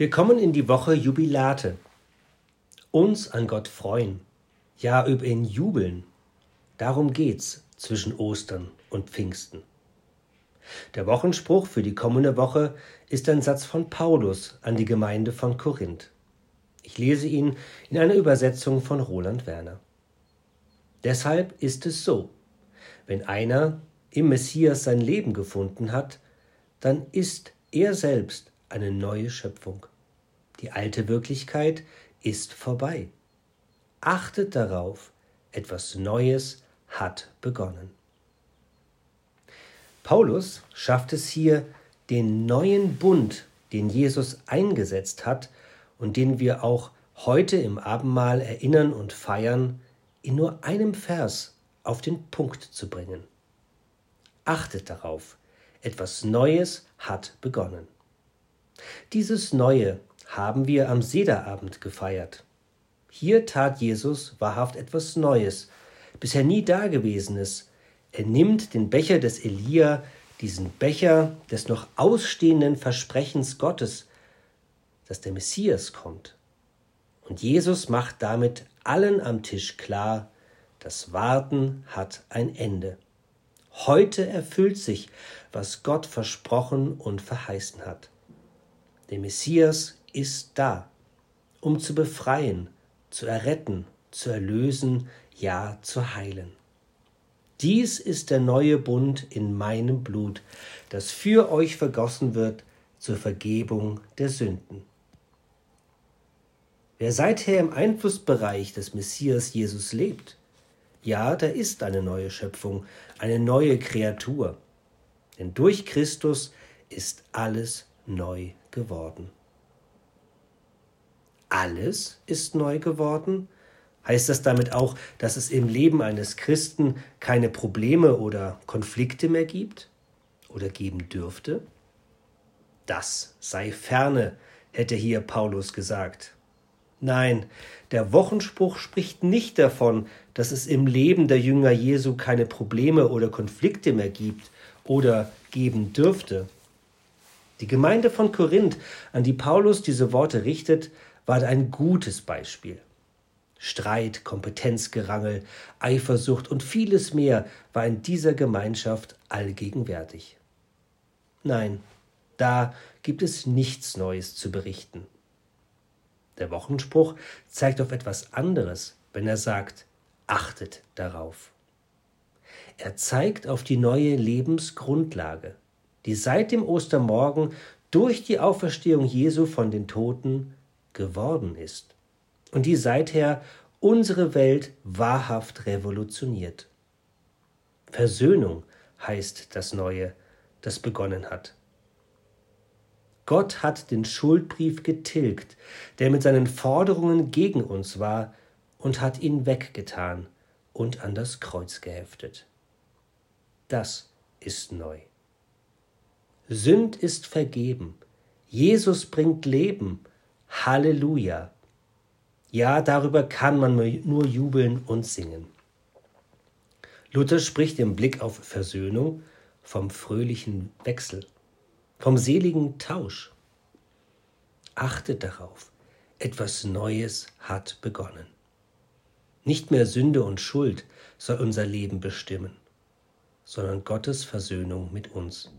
Wir kommen in die Woche Jubilate. Uns an Gott freuen, ja über ihn jubeln. Darum geht's zwischen Ostern und Pfingsten. Der Wochenspruch für die kommende Woche ist ein Satz von Paulus an die Gemeinde von Korinth. Ich lese ihn in einer Übersetzung von Roland Werner. Deshalb ist es so, wenn einer im Messias sein Leben gefunden hat, dann ist er selbst eine neue Schöpfung. Die alte Wirklichkeit ist vorbei. Achtet darauf, etwas Neues hat begonnen. Paulus schafft es hier, den neuen Bund, den Jesus eingesetzt hat und den wir auch heute im Abendmahl erinnern und feiern, in nur einem Vers auf den Punkt zu bringen. Achtet darauf, etwas Neues hat begonnen. Dieses Neue haben wir am Sederabend gefeiert. Hier tat Jesus wahrhaft etwas Neues, bisher nie Dagewesenes. Er nimmt den Becher des Elia, diesen Becher des noch ausstehenden Versprechens Gottes, dass der Messias kommt. Und Jesus macht damit allen am Tisch klar, das Warten hat ein Ende. Heute erfüllt sich, was Gott versprochen und verheißen hat. Der Messias ist da, um zu befreien, zu erretten, zu erlösen, ja zu heilen. Dies ist der neue Bund in meinem Blut, das für euch vergossen wird zur Vergebung der Sünden. Wer seither im Einflussbereich des Messias Jesus lebt, ja, da ist eine neue Schöpfung, eine neue Kreatur. Denn durch Christus ist alles neu geworden alles ist neu geworden? Heißt das damit auch, dass es im Leben eines Christen keine Probleme oder Konflikte mehr gibt oder geben dürfte? Das sei ferne, hätte hier Paulus gesagt. Nein, der Wochenspruch spricht nicht davon, dass es im Leben der Jünger Jesu keine Probleme oder Konflikte mehr gibt oder geben dürfte. Die Gemeinde von Korinth, an die Paulus diese Worte richtet, war ein gutes Beispiel. Streit, Kompetenzgerangel, Eifersucht und vieles mehr war in dieser Gemeinschaft allgegenwärtig. Nein, da gibt es nichts Neues zu berichten. Der Wochenspruch zeigt auf etwas anderes, wenn er sagt, achtet darauf. Er zeigt auf die neue Lebensgrundlage, die seit dem Ostermorgen durch die Auferstehung Jesu von den Toten geworden ist und die seither unsere Welt wahrhaft revolutioniert. Versöhnung heißt das Neue, das begonnen hat. Gott hat den Schuldbrief getilgt, der mit seinen Forderungen gegen uns war, und hat ihn weggetan und an das Kreuz geheftet. Das ist neu. Sünd ist vergeben, Jesus bringt Leben, Halleluja. Ja, darüber kann man nur jubeln und singen. Luther spricht im Blick auf Versöhnung vom fröhlichen Wechsel, vom seligen Tausch. Achtet darauf, etwas Neues hat begonnen. Nicht mehr Sünde und Schuld soll unser Leben bestimmen, sondern Gottes Versöhnung mit uns.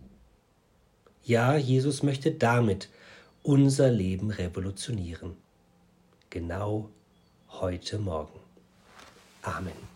Ja, Jesus möchte damit unser Leben revolutionieren. Genau heute Morgen. Amen.